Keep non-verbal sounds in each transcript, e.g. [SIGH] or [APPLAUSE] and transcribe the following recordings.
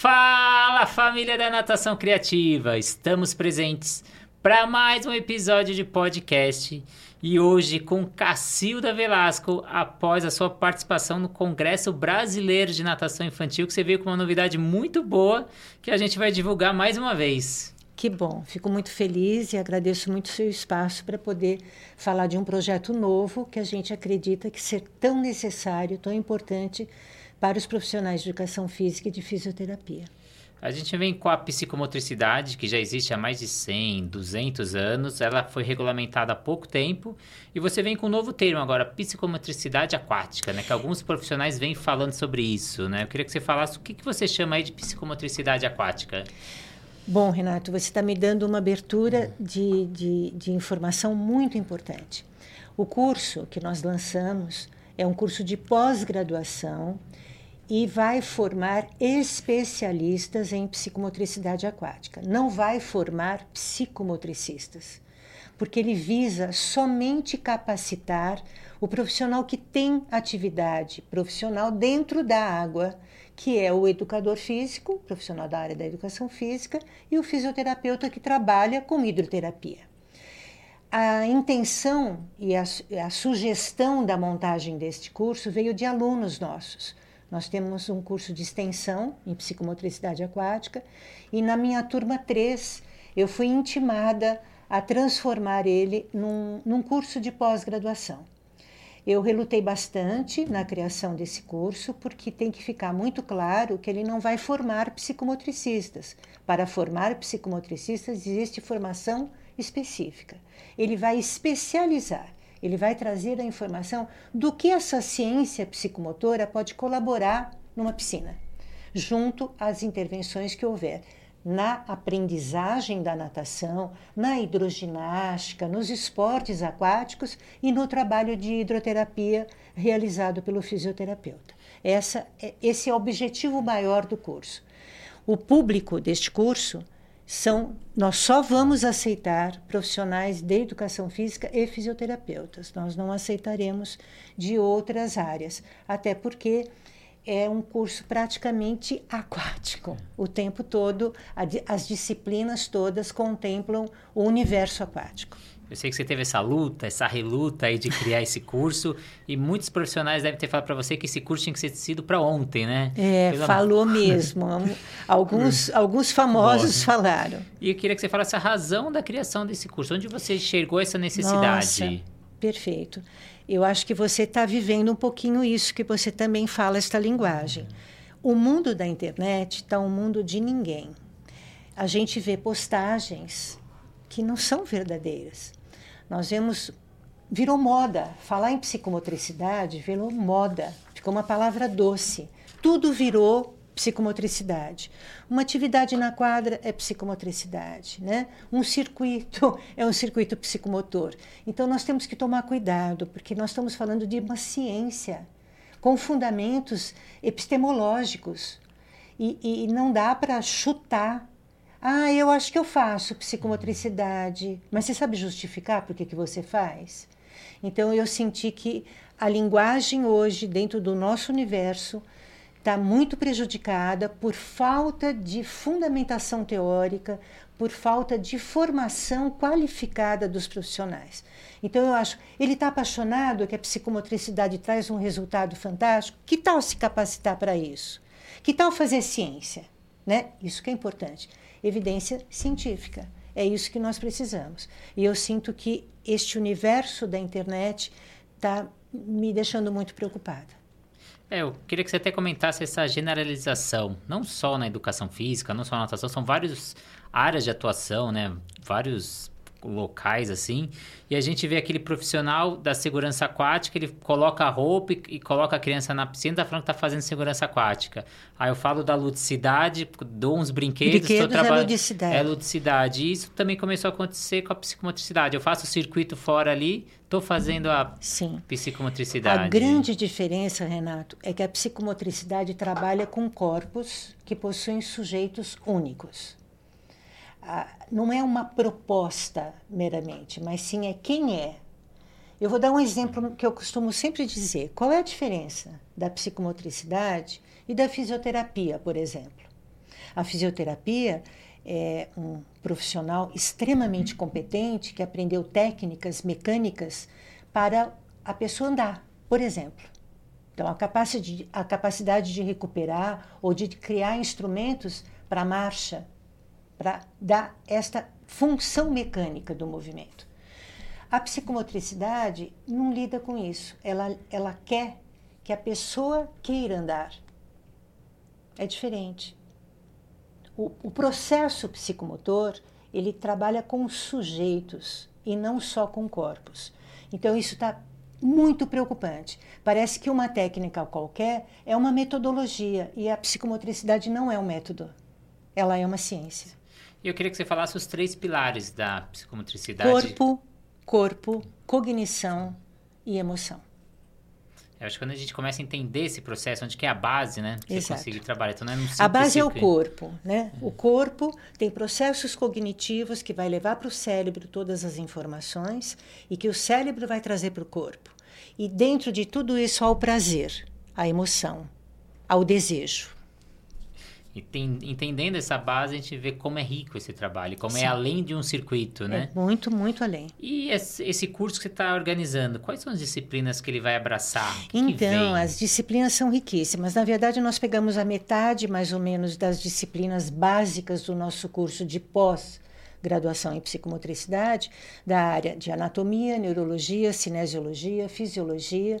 Fala família da Natação Criativa! Estamos presentes para mais um episódio de podcast e hoje com Cacilda Velasco após a sua participação no Congresso Brasileiro de Natação Infantil que você veio com uma novidade muito boa que a gente vai divulgar mais uma vez. Que bom, fico muito feliz e agradeço muito o seu espaço para poder falar de um projeto novo que a gente acredita que ser tão necessário, tão importante para os profissionais de educação física e de fisioterapia. A gente vem com a psicomotricidade, que já existe há mais de 100, 200 anos. Ela foi regulamentada há pouco tempo. E você vem com um novo termo agora, psicomotricidade aquática, né? Que alguns profissionais vêm falando sobre isso, né? Eu queria que você falasse o que, que você chama aí de psicomotricidade aquática. Bom, Renato, você está me dando uma abertura de, de, de informação muito importante. O curso que nós lançamos é um curso de pós-graduação e vai formar especialistas em psicomotricidade aquática. Não vai formar psicomotricistas, porque ele visa somente capacitar o profissional que tem atividade profissional dentro da água, que é o educador físico, profissional da área da educação física, e o fisioterapeuta que trabalha com hidroterapia. A intenção e a, a sugestão da montagem deste curso veio de alunos nossos nós temos um curso de extensão em psicomotricidade aquática e na minha turma 3 eu fui intimada a transformar ele num, num curso de pós-graduação. Eu relutei bastante na criação desse curso, porque tem que ficar muito claro que ele não vai formar psicomotricistas. Para formar psicomotricistas, existe formação específica. Ele vai especializar. Ele vai trazer a informação do que essa ciência psicomotora pode colaborar numa piscina, junto às intervenções que houver na aprendizagem da natação, na hidroginástica, nos esportes aquáticos e no trabalho de hidroterapia realizado pelo fisioterapeuta. Essa, é, esse é o objetivo maior do curso. O público deste curso são nós só vamos aceitar profissionais de educação física e fisioterapeutas. Nós não aceitaremos de outras áreas, até porque é um curso praticamente aquático. O tempo todo, as disciplinas todas contemplam o universo aquático. Eu sei que você teve essa luta, essa reluta aí de criar esse curso e muitos profissionais devem ter falado para você que esse curso tinha que ser sido para ontem, né? É, Pela... falou mesmo. alguns, [LAUGHS] alguns famosos falaram. E eu queria que você falasse a razão da criação desse curso. Onde você enxergou essa necessidade? Nossa, perfeito. Eu acho que você está vivendo um pouquinho isso, que você também fala esta linguagem. O mundo da internet está um mundo de ninguém. A gente vê postagens que não são verdadeiras. Nós vemos virou moda. Falar em psicomotricidade virou moda. Ficou uma palavra doce. Tudo virou psicomotricidade. Uma atividade na quadra é psicomotricidade, né? Um circuito [LAUGHS] é um circuito psicomotor. Então nós temos que tomar cuidado, porque nós estamos falando de uma ciência com fundamentos epistemológicos. E, e não dá para chutar ah, eu acho que eu faço psicomotricidade. Mas você sabe justificar por que, que você faz? Então eu senti que a linguagem hoje, dentro do nosso universo, está muito prejudicada por falta de fundamentação teórica, por falta de formação qualificada dos profissionais. Então eu acho, ele está apaixonado que a psicomotricidade traz um resultado fantástico. Que tal se capacitar para isso? Que tal fazer ciência? Né? Isso que é importante evidência científica. É isso que nós precisamos. E eu sinto que este universo da internet está me deixando muito preocupada. É, eu queria que você até comentasse essa generalização, não só na educação física, não só na natação, são várias áreas de atuação, né? Vários locais assim, e a gente vê aquele profissional da segurança aquática, ele coloca a roupa e, e coloca a criança na piscina, tá falando que tá fazendo segurança aquática. Aí eu falo da ludicidade, dou uns brinquedos, brinquedos é ludicidade. É ludicidade. E isso também começou a acontecer com a psicomotricidade. Eu faço o circuito fora ali, estou fazendo a Sim. psicomotricidade. A grande diferença, Renato, é que a psicomotricidade trabalha com corpos que possuem sujeitos únicos não é uma proposta meramente, mas sim é quem é. Eu vou dar um exemplo que eu costumo sempre dizer. Qual é a diferença da psicomotricidade e da fisioterapia, por exemplo? A fisioterapia é um profissional extremamente competente que aprendeu técnicas mecânicas para a pessoa andar, por exemplo. Então, a capacidade, a capacidade de recuperar ou de criar instrumentos para marcha, para dar esta função mecânica do movimento. A psicomotricidade não lida com isso. Ela, ela quer que a pessoa queira andar. É diferente. O, o processo psicomotor ele trabalha com sujeitos e não só com corpos. Então isso está muito preocupante. Parece que uma técnica qualquer é uma metodologia e a psicomotricidade não é um método. Ela é uma ciência. Eu queria que você falasse os três pilares da psicomotricidade. Corpo, corpo, cognição e emoção. Eu acho que quando a gente começa a entender esse processo, onde que é a base, né? Você Exato. conseguir trabalhar. Então, não é um A base é o corpo, né? O corpo tem processos cognitivos que vai levar para o cérebro todas as informações e que o cérebro vai trazer para o corpo. E dentro de tudo isso há o prazer, a emoção, há o desejo. E tem- entendendo essa base, a gente vê como é rico esse trabalho, como Sim. é além de um circuito, né? É muito, muito além. E esse curso que você está organizando, quais são as disciplinas que ele vai abraçar? Que que Então, vem? as disciplinas são riquíssimas. Na verdade, nós pegamos a metade, mais ou menos, das disciplinas básicas do nosso curso de pós-graduação em psicomotricidade, da área de anatomia, neurologia, cinesiologia, fisiologia,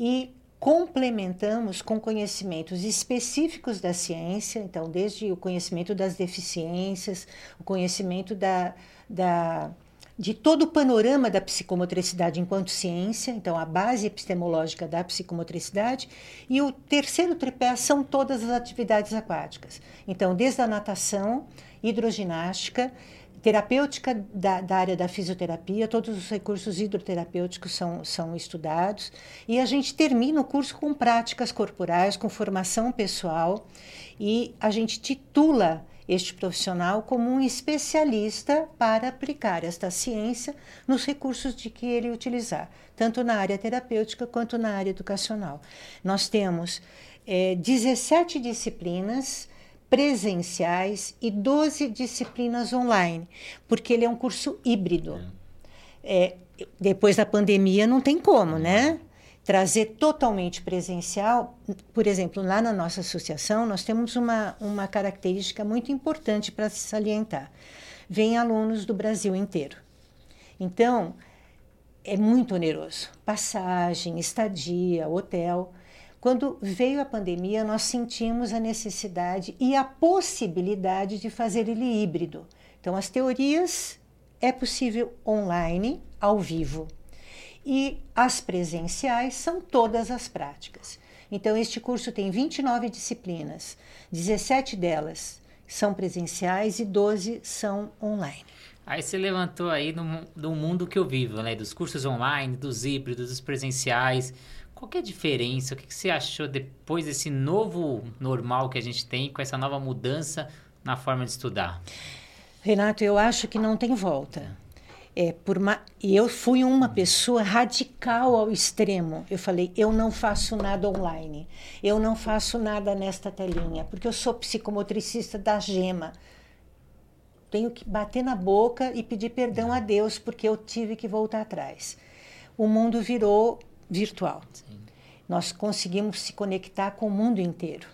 e complementamos com conhecimentos específicos da ciência, então, desde o conhecimento das deficiências, o conhecimento da, da de todo o panorama da psicomotricidade enquanto ciência, então a base epistemológica da psicomotricidade, e o terceiro tripé são todas as atividades aquáticas. Então, desde a natação, hidroginástica, terapêutica da, da área da fisioterapia, todos os recursos hidroterapêuticos são, são estudados, e a gente termina o curso com práticas corporais, com formação pessoal, e a gente titula este profissional como um especialista para aplicar esta ciência nos recursos de que ele utilizar, tanto na área terapêutica quanto na área educacional. Nós temos eh, 17 disciplinas presenciais e 12 disciplinas online, porque ele é um curso híbrido. É, depois da pandemia não tem como, né? Trazer totalmente presencial, por exemplo, lá na nossa associação, nós temos uma, uma característica muito importante para se salientar. Vêm alunos do Brasil inteiro. Então, é muito oneroso. Passagem, estadia, hotel. Quando veio a pandemia, nós sentimos a necessidade e a possibilidade de fazer ele híbrido. Então, as teorias é possível online, ao vivo. E as presenciais são todas as práticas. Então, este curso tem 29 disciplinas, 17 delas são presenciais e 12 são online. Aí você levantou aí do, mu- do mundo que eu vivo, né? Dos cursos online, dos híbridos, dos presenciais. Qual é a diferença? O que, que você achou depois desse novo normal que a gente tem, com essa nova mudança na forma de estudar? Renato, eu acho que não tem volta. É, por ma... Eu fui uma pessoa radical ao extremo. Eu falei, eu não faço nada online, eu não faço nada nesta telinha, porque eu sou psicomotricista da gema. Tenho que bater na boca e pedir perdão a Deus, porque eu tive que voltar atrás. O mundo virou virtual. Nós conseguimos se conectar com o mundo inteiro.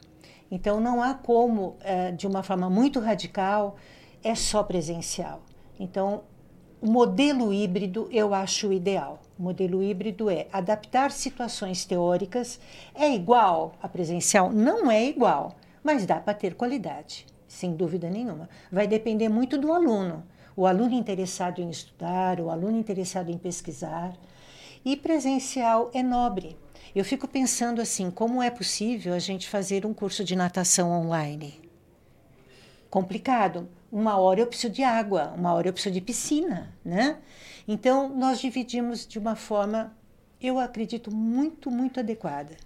Então, não há como, eh, de uma forma muito radical, é só presencial. Então, o modelo híbrido eu acho o ideal. O modelo híbrido é adaptar situações teóricas. É igual a presencial? Não é igual, mas dá para ter qualidade, sem dúvida nenhuma. Vai depender muito do aluno. O aluno interessado em estudar, o aluno interessado em pesquisar. E presencial é nobre. Eu fico pensando assim, como é possível a gente fazer um curso de natação online? complicado. Uma hora eu preciso de água, uma hora eu preciso de piscina, né? Então, nós dividimos de uma forma, eu acredito, muito, muito adequada.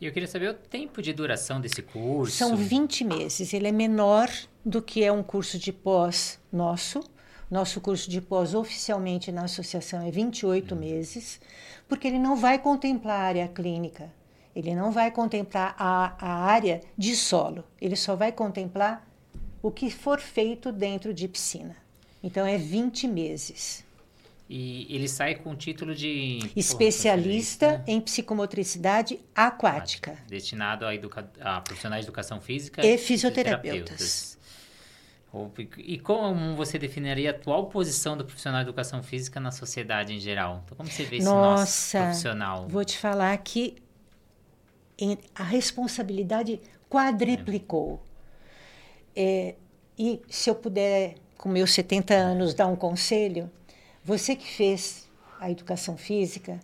E eu queria saber o tempo de duração desse curso. São 20 meses. Ele é menor do que é um curso de pós nosso. Nosso curso de pós, oficialmente na associação, é 28 meses, porque ele não vai contemplar a área clínica. Ele não vai contemplar a, a área de solo, ele só vai contemplar o que for feito dentro de piscina. Então é 20 meses. E ele sai com o título de especialista em psicomotricidade aquática, destinado a, educa... a profissionais de educação física e fisioterapeutas. E como você definiria a atual posição do profissional de educação física na sociedade em geral? Então, como você vê esse Nossa, nosso profissional? Vou te falar que a responsabilidade quadriplicou. É. É, e se eu puder, com meus 70 anos, dar um conselho, você que fez a educação física,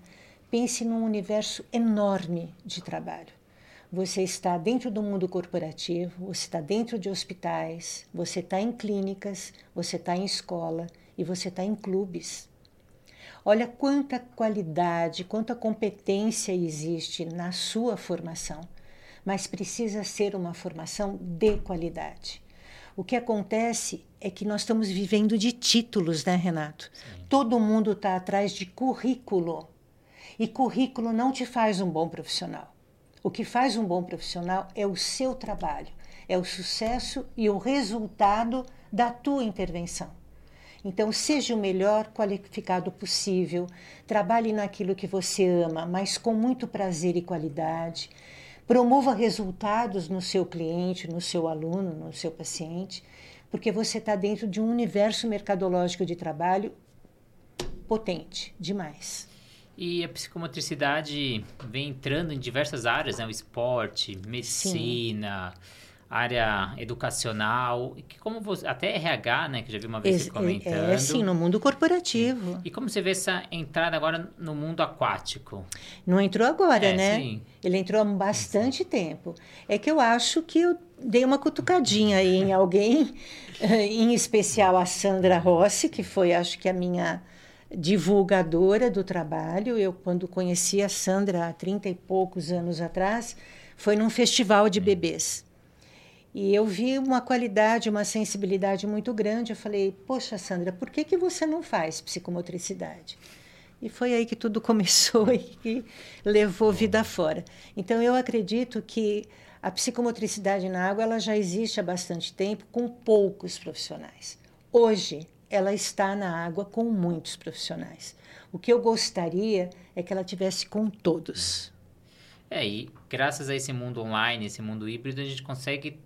pense num universo enorme de trabalho. Você está dentro do mundo corporativo, você está dentro de hospitais, você está em clínicas, você está em escola e você está em clubes. Olha quanta qualidade, quanta competência existe na sua formação, mas precisa ser uma formação de qualidade. O que acontece é que nós estamos vivendo de títulos, né, Renato? Sim. Todo mundo está atrás de currículo. E currículo não te faz um bom profissional. O que faz um bom profissional é o seu trabalho, é o sucesso e o resultado da tua intervenção. Então, seja o melhor qualificado possível, trabalhe naquilo que você ama, mas com muito prazer e qualidade. Promova resultados no seu cliente, no seu aluno, no seu paciente, porque você está dentro de um universo mercadológico de trabalho potente demais. E a psicomotricidade vem entrando em diversas áreas, né? O esporte, medicina, Sim área educacional, que como você, até RH, né, que já vi uma vez você comentando. É, sim, no mundo corporativo. E como você vê essa entrada agora no mundo aquático? Não entrou agora, é, né? Sim. Ele entrou há bastante tempo. É que eu acho que eu dei uma cutucadinha aí em alguém, [LAUGHS] em especial a Sandra Rossi, que foi, acho que a minha divulgadora do trabalho. Eu, quando conheci a Sandra há 30 e poucos anos atrás, foi num festival de bebês. E eu vi uma qualidade, uma sensibilidade muito grande. Eu falei, poxa, Sandra, por que, que você não faz psicomotricidade? E foi aí que tudo [LAUGHS] começou e que levou vida fora. Então, eu acredito que a psicomotricidade na água ela já existe há bastante tempo com poucos profissionais. Hoje, ela está na água com muitos profissionais. O que eu gostaria é que ela tivesse com todos. É, e graças a esse mundo online, esse mundo híbrido, a gente consegue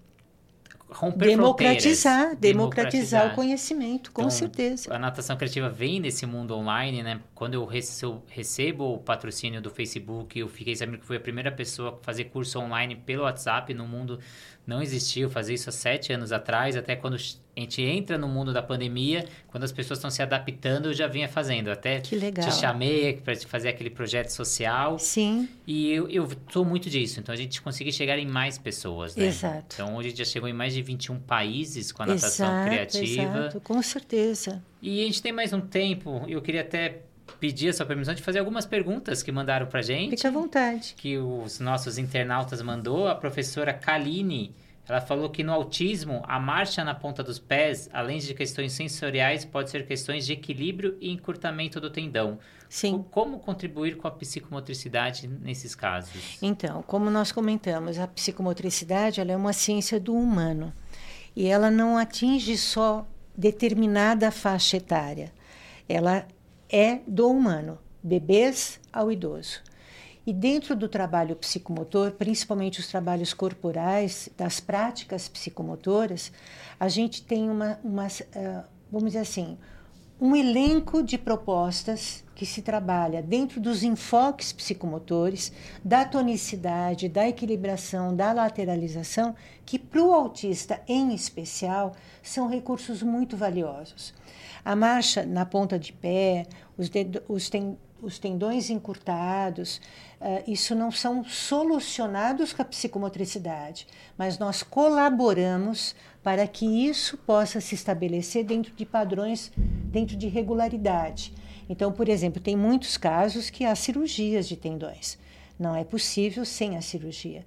romper democratizar, democratizar o conhecimento, com então, certeza. A natação criativa vem nesse mundo online, né? Quando eu recebo, recebo o patrocínio do Facebook, eu fiquei sabendo que fui a primeira pessoa a fazer curso online pelo WhatsApp no mundo não existiu fazer isso há sete anos atrás, até quando a gente entra no mundo da pandemia, quando as pessoas estão se adaptando, eu já vinha fazendo. Até que legal. te chamei para fazer aquele projeto social. Sim. E eu, sou muito disso. Então, a gente conseguir chegar em mais pessoas, né? Exato. Então, hoje a gente já chegou em mais de 21 países com a natação exato, criativa. Exato, com certeza. E a gente tem mais um tempo, eu queria até pedir a sua permissão de fazer algumas perguntas que mandaram para gente. Fique à vontade. Que os nossos internautas mandou. A professora Kaline, ela falou que no autismo, a marcha na ponta dos pés, além de questões sensoriais, pode ser questões de equilíbrio e encurtamento do tendão. Sim. Como contribuir com a psicomotricidade nesses casos? Então, como nós comentamos, a psicomotricidade ela é uma ciência do humano. E ela não atinge só determinada faixa etária. Ela é do humano, bebês ao idoso. E dentro do trabalho psicomotor, principalmente os trabalhos corporais, das práticas psicomotoras, a gente tem uma, uh, vamos dizer assim, um elenco de propostas que se trabalha dentro dos enfoques psicomotores, da tonicidade, da equilibração, da lateralização, que para o autista em especial são recursos muito valiosos. A marcha na ponta de pé, os, dedo, os, ten, os tendões encurtados, uh, isso não são solucionados com a psicomotricidade, mas nós colaboramos para que isso possa se estabelecer dentro de padrões, dentro de regularidade. Então, por exemplo, tem muitos casos que há cirurgias de tendões. Não é possível sem a cirurgia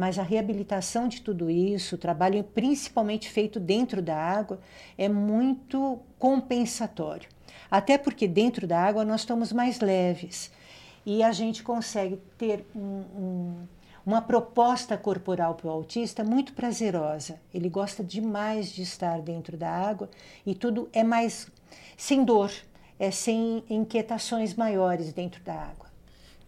mas a reabilitação de tudo isso, o trabalho principalmente feito dentro da água, é muito compensatório. Até porque dentro da água nós estamos mais leves e a gente consegue ter um, um, uma proposta corporal para o autista muito prazerosa. Ele gosta demais de estar dentro da água e tudo é mais sem dor, é sem inquietações maiores dentro da água.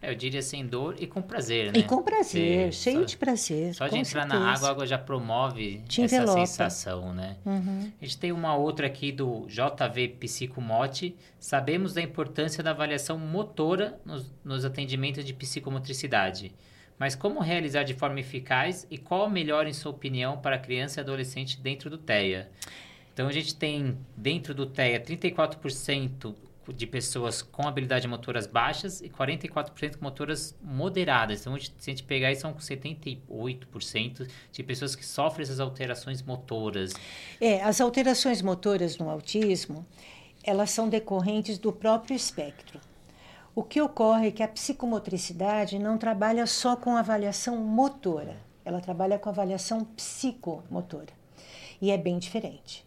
Eu diria sem dor e com prazer, né? E com prazer, Porque cheio só, de prazer. Só de entrar certeza. na água, a água já promove Te essa envelopa. sensação, né? Uhum. A gente tem uma outra aqui do JV Psicomote. Sabemos da importância da avaliação motora nos, nos atendimentos de psicomotricidade. Mas como realizar de forma eficaz e qual o melhor, em sua opinião, para criança e adolescente dentro do TEA? Então a gente tem dentro do TEA 34% de pessoas com habilidade motoras baixas e 44% com motoras moderadas. Então, se a gente pegar aí, são 78% de pessoas que sofrem essas alterações motoras. É, as alterações motoras no autismo, elas são decorrentes do próprio espectro. O que ocorre é que a psicomotricidade não trabalha só com avaliação motora, ela trabalha com avaliação psicomotora. E é bem diferente.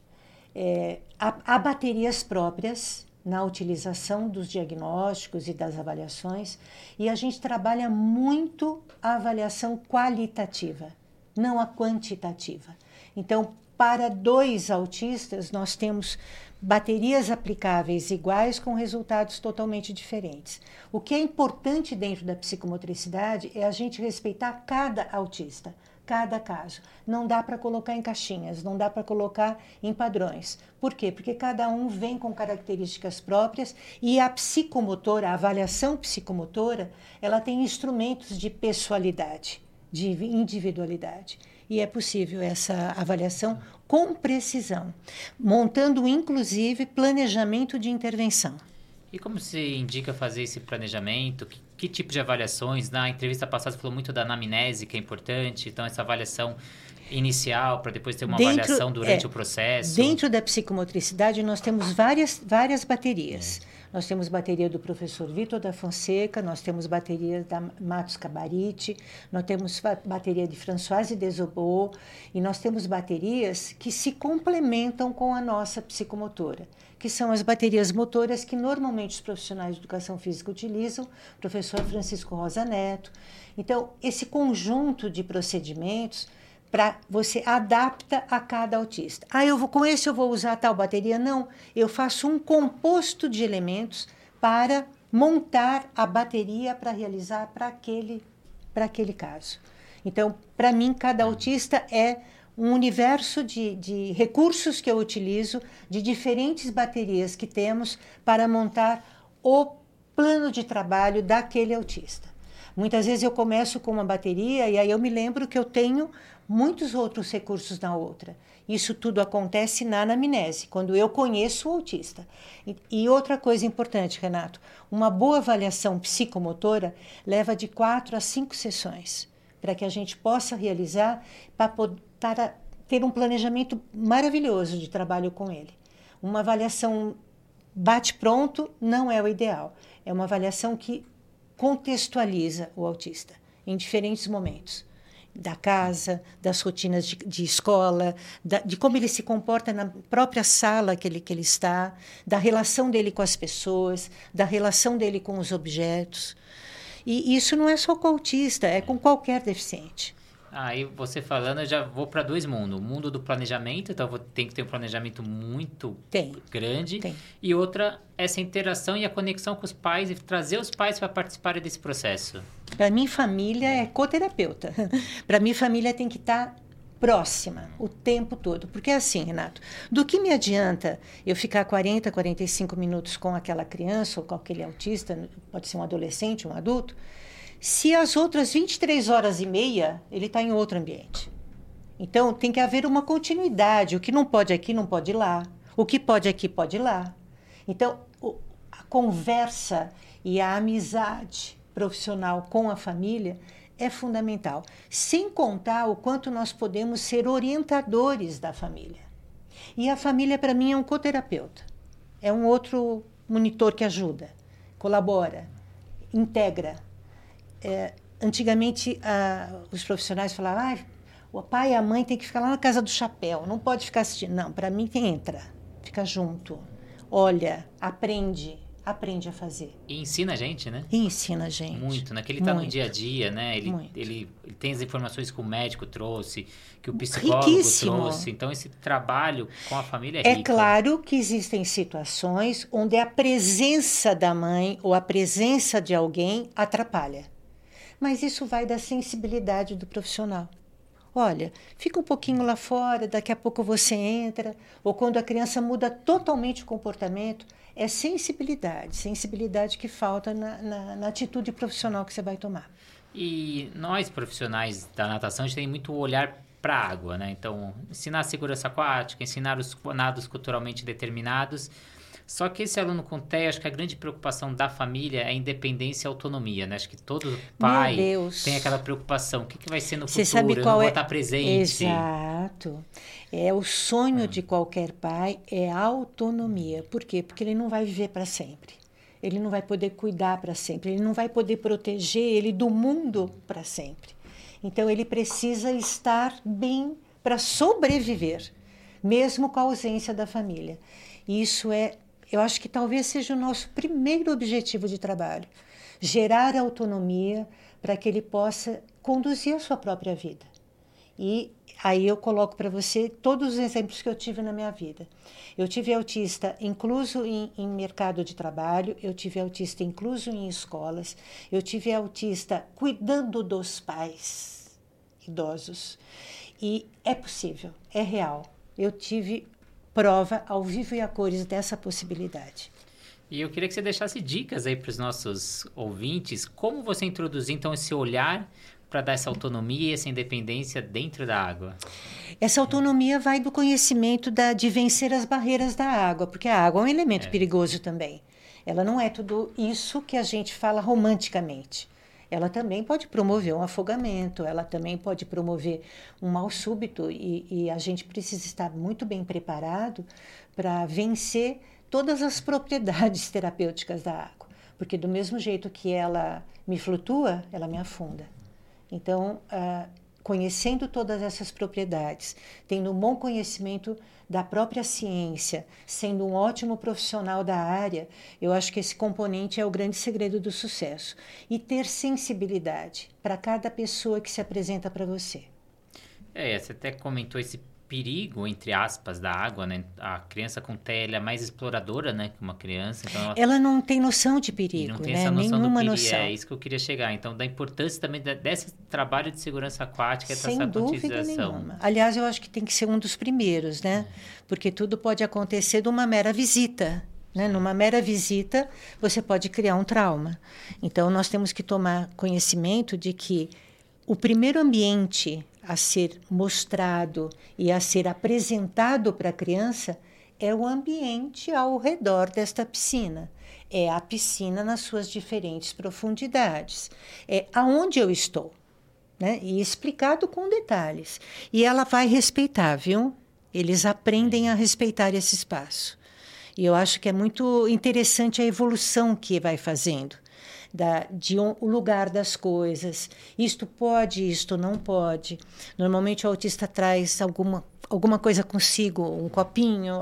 É, há, há baterias próprias na utilização dos diagnósticos e das avaliações, e a gente trabalha muito a avaliação qualitativa, não a quantitativa. Então, para dois autistas, nós temos baterias aplicáveis iguais com resultados totalmente diferentes. O que é importante dentro da psicomotricidade é a gente respeitar cada autista, cada caso. Não dá para colocar em caixinhas, não dá para colocar em padrões. Por quê? Porque cada um vem com características próprias e a psicomotora, a avaliação psicomotora, ela tem instrumentos de pessoalidade, de individualidade. E é possível essa avaliação com precisão, montando inclusive planejamento de intervenção. E como se indica fazer esse planejamento? Que, que tipo de avaliações? Na entrevista passada você falou muito da anamnese, que é importante. Então, essa avaliação inicial para depois ter uma Dentro- avaliação durante é, o processo. Dentro da psicomotricidade, nós temos várias, várias baterias. Nós temos bateria do professor Vitor da Fonseca, nós temos bateria da Matos Cabarite, nós temos bateria de Françoise Desobot, e nós temos baterias que se complementam com a nossa psicomotora, que são as baterias motoras que normalmente os profissionais de educação física utilizam, professor Francisco Rosa Neto. Então, esse conjunto de procedimentos para você adapta a cada autista. Ah, eu vou com esse eu vou usar tal bateria? Não, eu faço um composto de elementos para montar a bateria para realizar para aquele para aquele caso. Então, para mim, cada autista é um universo de, de recursos que eu utilizo, de diferentes baterias que temos para montar o plano de trabalho daquele autista. Muitas vezes eu começo com uma bateria e aí eu me lembro que eu tenho muitos outros recursos na outra. Isso tudo acontece na anamnese, quando eu conheço o autista. E, e outra coisa importante, Renato, uma boa avaliação psicomotora leva de quatro a cinco sessões para que a gente possa realizar para, ter um planejamento maravilhoso de trabalho com ele. Uma avaliação bate-pronto não é o ideal. É uma avaliação que contextualiza o autista em diferentes momentos. Da casa, das rotinas de, de escola, da- de como ele se comporta na própria sala que ele, que ele está, da relação dele com as pessoas, da relação dele com os objetos. E isso não é só com o autista, é com qualquer deficiente. Aí você falando, eu já vou para dois mundos. O mundo do planejamento, então vou ter que ter um planejamento muito Tem. grande. Tem. E outra, essa interação e a conexão com os pais e trazer os pais para participarem desse processo. Para mim, família é coterapeuta. [LAUGHS] Para mim, família tem que estar próxima o tempo todo. Porque é assim, Renato, do que me adianta eu ficar 40, 45 minutos com aquela criança ou com aquele autista, pode ser um adolescente, um adulto, se as outras 23 horas e meia ele está em outro ambiente. Então, tem que haver uma continuidade. O que não pode aqui, não pode lá. O que pode aqui, pode lá. Então, a conversa e a amizade profissional com a família é fundamental. Sem contar o quanto nós podemos ser orientadores da família. E a família, para mim, é um coterapeuta. É um outro monitor que ajuda, colabora, integra. É, antigamente, ah, os profissionais falavam, ah, o pai e a mãe têm que ficar lá na casa do chapéu, não pode ficar assistindo. Não, para mim, tem entra, fica junto, olha, aprende, aprende a fazer. E ensina a gente, né? E ensina a gente. Muito, né? Que ele está no dia a dia, né? Ele, ele, ele, tem as informações que o médico trouxe, que o psicólogo Riquíssimo. trouxe. Então, esse trabalho com a família é, é rico. É claro que existem situações onde a presença da mãe ou a presença de alguém atrapalha. Mas isso vai da sensibilidade do profissional. Olha, fica um pouquinho lá fora, daqui a pouco você entra. Ou quando a criança muda totalmente o comportamento, é sensibilidade, sensibilidade que falta na, na, na atitude profissional que você vai tomar. E nós, profissionais da natação, a gente tem muito olhar para a água, né? Então, ensinar segurança aquática, ensinar os nados culturalmente determinados só que esse aluno com TEA, acho que a grande preocupação da família é a independência e a autonomia, né? Acho que todo pai tem aquela preocupação. O que, que vai ser no Você futuro? Sabe qual Eu não é... vou estar presente. Exato. É o sonho ah. de qualquer pai é a autonomia. Por quê? Porque ele não vai viver para sempre. Ele não vai poder cuidar para sempre. Ele não vai poder proteger ele do mundo para sempre. Então ele precisa estar bem para sobreviver, mesmo com a ausência da família. Isso é eu acho que talvez seja o nosso primeiro objetivo de trabalho: gerar autonomia para que ele possa conduzir a sua própria vida. E aí eu coloco para você todos os exemplos que eu tive na minha vida. Eu tive autista incluso em, em, mercado de trabalho, eu tive autista incluso em escolas, eu tive autista cuidando dos pais idosos. E é possível, é real. Eu tive prova ao vivo e a cores dessa possibilidade. E eu queria que você deixasse dicas aí para os nossos ouvintes, como você introduzir então esse olhar para dar essa autonomia e essa independência dentro da água? Essa autonomia vai do conhecimento da, de vencer as barreiras da água, porque a água é um elemento é. perigoso também. Ela não é tudo isso que a gente fala romanticamente ela também pode promover um afogamento, ela também pode promover um mal súbito e, e a gente precisa estar muito bem preparado para vencer todas as propriedades [LAUGHS] terapêuticas da água, porque do mesmo jeito que ela me flutua, ela me afunda. Então, uh, conhecendo todas essas propriedades, tendo um bom conhecimento da própria ciência, sendo um ótimo profissional da área, eu acho que esse componente é o grande segredo do sucesso. E ter sensibilidade para cada pessoa que se apresenta para você. É, você até comentou esse perigo, entre aspas, da água, né? A criança com TEA é mais exploradora, né? Que uma criança. Então ela... ela não tem noção de perigo, não tem né? essa noção Nenhuma do perigo. Noção. É isso que eu queria chegar. Então, da importância também desse trabalho de segurança aquática, Sem essa dúvida nenhuma. Aliás, eu acho que tem que ser um dos primeiros, né? Porque tudo pode acontecer de uma mera visita. Né? Numa mera visita, você pode criar um trauma. Então, nós temos que tomar conhecimento de que o primeiro ambiente a ser mostrado e a ser apresentado para a criança é o ambiente ao redor desta piscina. É a piscina nas suas diferentes profundidades. É aonde eu estou. Né? E explicado com detalhes. E ela vai respeitar, viu? Eles aprendem a respeitar esse espaço. E eu acho que é muito interessante a evolução que vai fazendo da, de um, o lugar das coisas. Isto pode, isto não pode. Normalmente o autista traz alguma alguma coisa consigo, um copinho,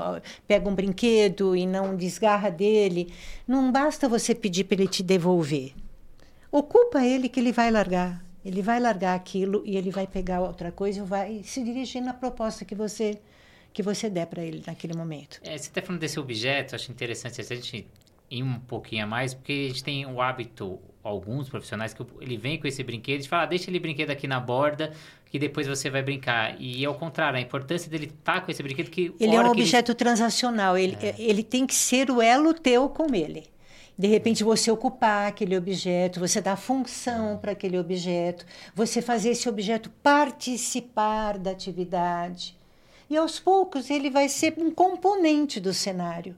pega um brinquedo e não desgarra dele. Não basta você pedir para ele te devolver. Ocupa ele que ele vai largar. Ele vai largar aquilo e ele vai pegar outra coisa e vai se dirigir na proposta que você que você der para ele naquele momento. É, você está falando desse objeto, acho interessante a gente ir um pouquinho a mais, porque a gente tem o hábito, alguns profissionais, que ele vem com esse brinquedo e fala, ah, deixa ele brinquedo aqui na borda, que depois você vai brincar. E ao contrário, a importância dele estar tá com esse brinquedo que... Ele é um objeto ele... transacional, ele, é. ele tem que ser o elo teu com ele. De repente você ocupar aquele objeto, você dar função para aquele objeto, você fazer esse objeto participar da atividade. E aos poucos ele vai ser um componente do cenário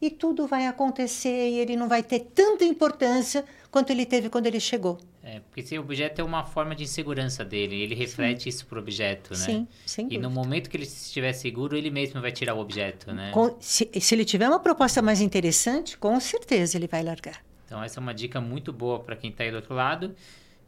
e tudo vai acontecer e ele não vai ter tanta importância quanto ele teve quando ele chegou. É, porque esse objeto é uma forma de insegurança dele, ele reflete Sim. isso para o objeto, né? Sim, sem E no momento que ele estiver seguro, ele mesmo vai tirar o objeto, né? Com, se, se ele tiver uma proposta mais interessante, com certeza ele vai largar. Então essa é uma dica muito boa para quem está aí do outro lado.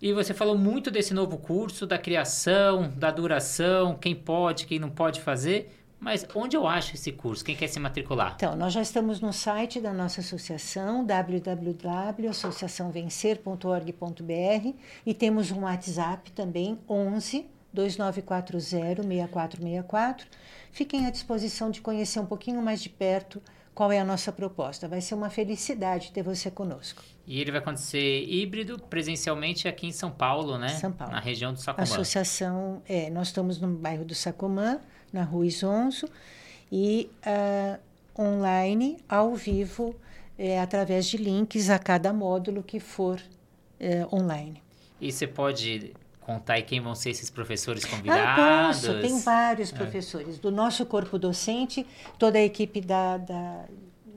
E você falou muito desse novo curso, da criação, da duração, quem pode, quem não pode fazer. Mas onde eu acho esse curso? Quem quer se matricular? Então, nós já estamos no site da nossa associação, www.associaçãovencer.org.br e temos um WhatsApp também, 11 2940 6464. Fiquem à disposição de conhecer um pouquinho mais de perto qual é a nossa proposta. Vai ser uma felicidade ter você conosco. E ele vai acontecer híbrido presencialmente aqui em São Paulo, né? São Paulo. Na região do Sacomã. Associação, é, nós estamos no bairro do Sacomã, na Rua Isonzo, e uh, online, ao vivo, é, através de links a cada módulo que for é, online. E você pode contar aí quem vão ser esses professores convidados? Ah, posso. Tem vários é. professores. Do nosso corpo docente, toda a equipe da, da,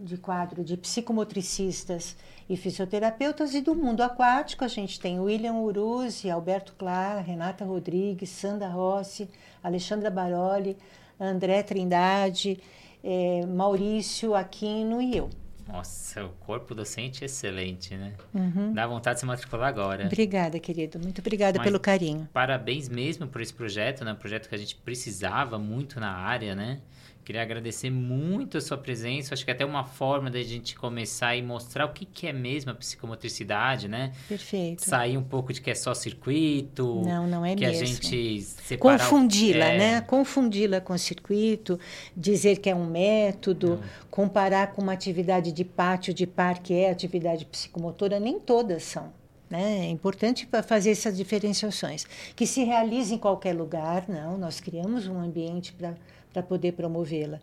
de quadro de psicomotricistas e fisioterapeutas e do mundo aquático. A gente tem William Uruzzi, Alberto Clar, Renata Rodrigues, Sandra Rossi, Alexandra Baroli, André Trindade, é, Maurício Aquino e eu. Nossa, o corpo docente é excelente, né? Uhum. Dá vontade de se matricular agora. Obrigada, querido. Muito obrigada Mas, pelo carinho. Parabéns mesmo por esse projeto, né? Um projeto que a gente precisava muito na área, né? Queria agradecer muito a sua presença. Acho que é até uma forma da gente começar e mostrar o que, que é mesmo a psicomotricidade, né? Perfeito. Sair um pouco de que é só circuito. Não, não é que mesmo. Que a gente Confundi-la, é... né? Confundi-la com circuito, dizer que é um método, não. comparar com uma atividade de pátio, de parque é atividade psicomotora, nem todas são. Né? É importante fazer essas diferenciações. Que se realize em qualquer lugar, não. Nós criamos um ambiente para para poder promovê-la.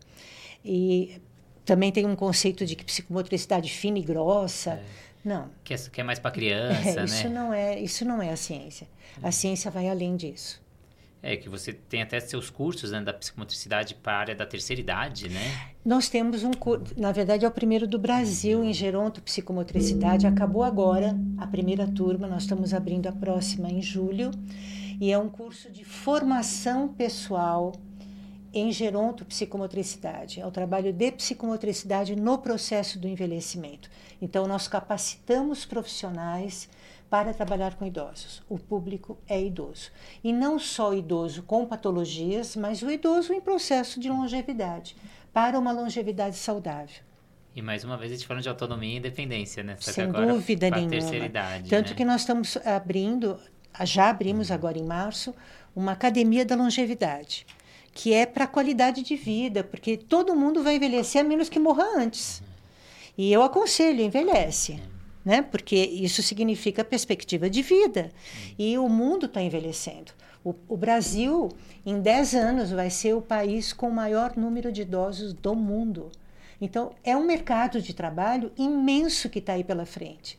E também tem um conceito de que psicomotricidade fina e grossa. É. Não. Que é, que é mais para criança, é, né? Isso não é, isso não é a ciência. A hum. ciência vai além disso. É que você tem até seus cursos né, da psicomotricidade para a área da terceira idade, né? Nós temos um curso, na verdade é o primeiro do Brasil em geronto psicomotricidade. Acabou agora a primeira turma, nós estamos abrindo a próxima em julho. E é um curso de formação pessoal em geronto psicomotricidade. É o trabalho de psicomotricidade no processo do envelhecimento. Então, nós capacitamos profissionais para trabalhar com idosos. O público é idoso. E não só idoso com patologias, mas o idoso em processo de longevidade, para uma longevidade saudável. E mais uma vez a gente falando de autonomia e independência, né? Só Sem dúvida nenhuma. Idade, Tanto né? que nós estamos abrindo, já abrimos agora em março, uma academia da longevidade que é para a qualidade de vida, porque todo mundo vai envelhecer a menos que morra antes. E eu aconselho, envelhece, né? Porque isso significa perspectiva de vida. E o mundo está envelhecendo. O, o, Brasil, em 10 anos, vai ser o país com o maior número de idosos do mundo. Então, é um mercado de trabalho imenso que está aí pela frente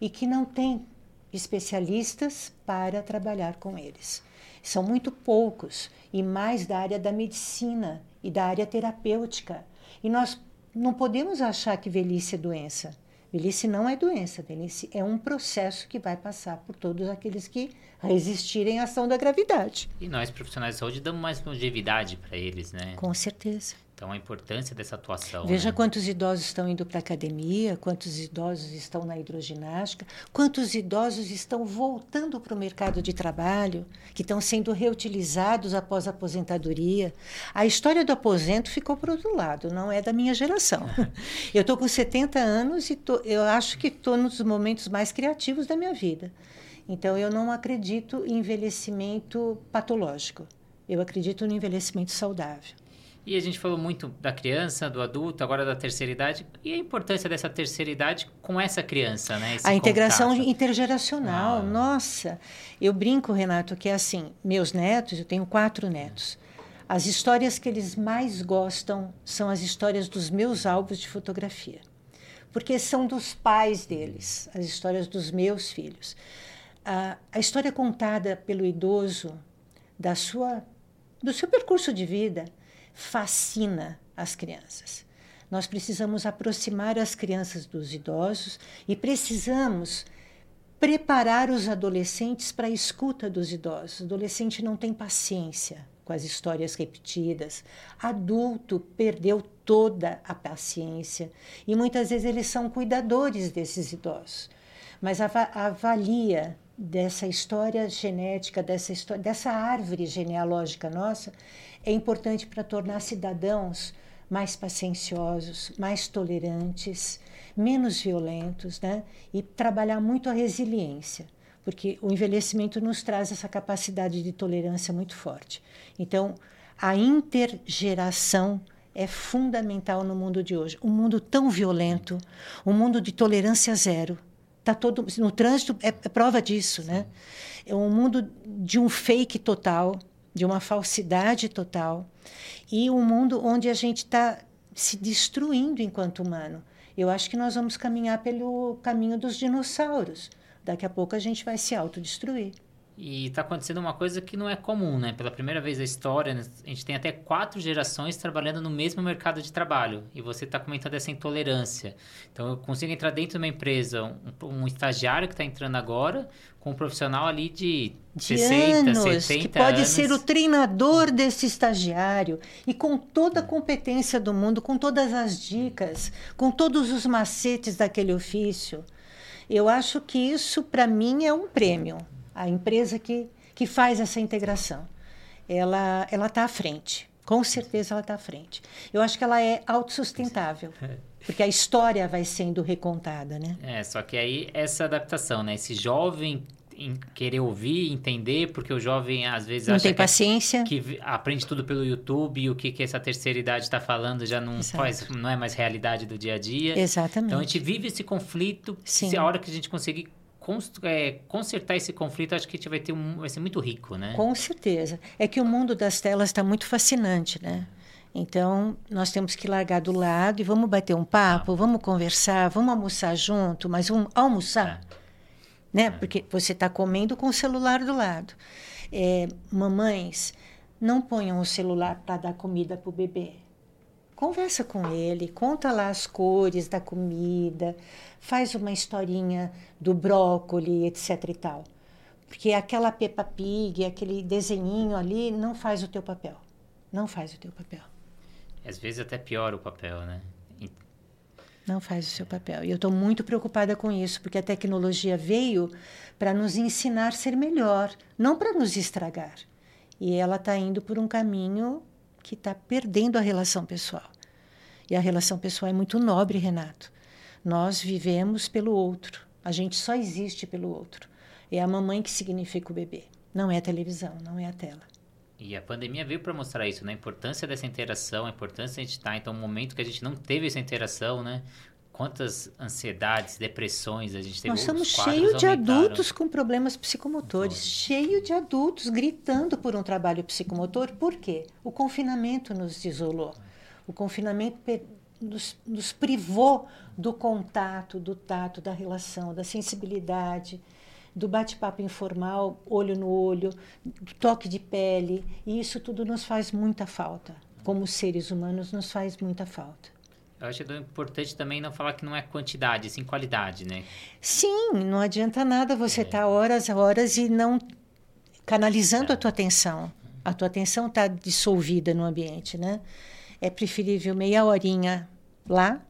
e que não tem especialistas para trabalhar com eles. São muito poucos e mais da área da medicina e da área terapêutica. E nós não podemos achar que velhice é doença. Velhice não é doença, velhice é um processo que vai passar por todos aqueles que resistirem à ação da gravidade. E nós, profissionais de saúde, damos mais longevidade para eles, né? Com certeza. Então, a importância dessa atuação. Veja né? quantos idosos estão indo para a academia, quantos idosos estão na hidroginástica, quantos idosos estão voltando para o mercado de trabalho, que estão sendo reutilizados após a aposentadoria. A história do aposento ficou por outro lado, não é da minha geração. [LAUGHS] eu estou com 70 anos e tô, eu acho que estou nos momentos mais criativos da minha vida. Então, eu não acredito em envelhecimento patológico. Eu acredito no envelhecimento saudável. E a gente falou muito da criança, do adulto, agora da terceira idade. E a importância dessa terceira idade com essa criança, né? Esse a integração contato. intergeracional. Ah. Nossa, eu brinco, Renato, que é assim: meus netos, eu tenho quatro netos. As histórias que eles mais gostam são as histórias dos meus álbuns de fotografia. Porque são dos pais deles, as histórias dos meus filhos. A, a história contada pelo idoso da sua, do seu percurso de vida fascina as crianças. Nós precisamos aproximar as crianças dos idosos e precisamos preparar os adolescentes para a escuta dos idosos. O adolescente não tem paciência com as histórias repetidas. Adulto perdeu toda a paciência e muitas vezes eles são cuidadores desses idosos. Mas avalia dessa história genética, dessa, história, dessa árvore genealógica nossa, é importante para tornar cidadãos mais pacienciosos, mais tolerantes, menos violentos, né? E trabalhar muito a resiliência, porque o envelhecimento nos traz essa capacidade de tolerância muito forte. Então, a intergeração é fundamental no mundo de hoje. Um mundo tão violento, um mundo de tolerância zero. Tá todo no trânsito é, é prova disso, né? É um mundo de um fake total, de uma falsidade total e um mundo onde a gente está se destruindo enquanto humano. Eu acho que nós vamos caminhar pelo caminho dos dinossauros. Daqui a pouco a gente vai se autodestruir. E está acontecendo uma coisa que não é comum, né? Pela primeira vez na história, né, a gente tem até quatro gerações trabalhando no mesmo mercado de trabalho. E você está comentando essa intolerância. Então, eu consigo entrar dentro de uma empresa, um, um estagiário que está entrando agora, com um profissional ali de, de 60, anos, 70 que pode anos. ser o treinador desse estagiário e com toda a competência do mundo, com todas as dicas, com todos os macetes daquele ofício. Eu acho que isso, para mim, é um prêmio a empresa que, que faz essa integração. Ela ela está à frente. Com certeza ela está à frente. Eu acho que ela é autossustentável. Porque a história vai sendo recontada, né? É, só que aí essa adaptação, né? Esse jovem querer ouvir, entender, porque o jovem às vezes não acha tem que, paciência. que aprende tudo pelo YouTube e o que, que essa terceira idade está falando já não faz, não é mais realidade do dia a dia. Exatamente. Então a gente vive esse conflito. Sim. Se a hora que a gente conseguir é, consertar esse conflito, acho que a gente vai ter um, vai ser muito rico, né? Com certeza. É que o mundo das telas está muito fascinante, né? Então, nós temos que largar do lado e vamos bater um papo, ah. vamos conversar, vamos almoçar junto, mas vamos almoçar, é. né? É. Porque você está comendo com o celular do lado. É, mamães, não ponham o celular para dar comida para o bebê. Conversa com ele, conta lá as cores da comida, faz uma historinha do brócoli, etc e tal. Porque aquela Peppa Pig, aquele desenhinho ali, não faz o teu papel. Não faz o teu papel. Às vezes até piora o papel, né? Não faz o seu papel. E eu estou muito preocupada com isso, porque a tecnologia veio para nos ensinar a ser melhor, não para nos estragar. E ela está indo por um caminho que está perdendo a relação pessoal. E a relação pessoal é muito nobre, Renato. Nós vivemos pelo outro. A gente só existe pelo outro. É a mamãe que significa o bebê. Não é a televisão, não é a tela. E a pandemia veio para mostrar isso, né? A importância dessa interação, a importância de a gente estar. Tá, então, um momento que a gente não teve essa interação, né? Quantas ansiedades, depressões a gente teve. Nós estamos cheios de adultos com problemas psicomotores, cheio de adultos gritando por um trabalho psicomotor. Por quê? O confinamento nos isolou. O confinamento nos, nos privou do contato, do tato, da relação, da sensibilidade, do bate-papo informal, olho no olho, do toque de pele. E isso tudo nos faz muita falta. Como seres humanos, nos faz muita falta. Eu acho importante também não falar que não é quantidade, sim qualidade, né? Sim, não adianta nada você estar é. tá horas, horas e não canalizando é. a tua atenção. A tua atenção está dissolvida no ambiente, né? É preferível meia horinha lá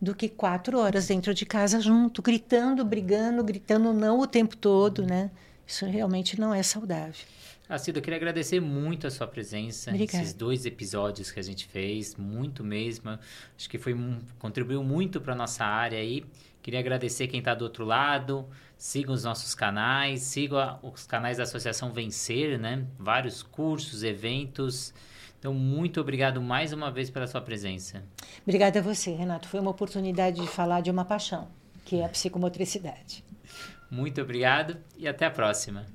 do que quatro horas dentro de casa junto, gritando, brigando, gritando não o tempo todo, né? Isso realmente não é saudável. Acida, eu queria agradecer muito a sua presença Obrigada. esses dois episódios que a gente fez, muito mesmo. Acho que foi contribuiu muito para nossa área aí. Queria agradecer quem está do outro lado. Sigam os nossos canais, sigam os canais da Associação Vencer, né? Vários cursos, eventos. Então, muito obrigado mais uma vez pela sua presença. Obrigada a você, Renato. Foi uma oportunidade de falar de uma paixão, que é a psicomotricidade. Muito obrigado e até a próxima.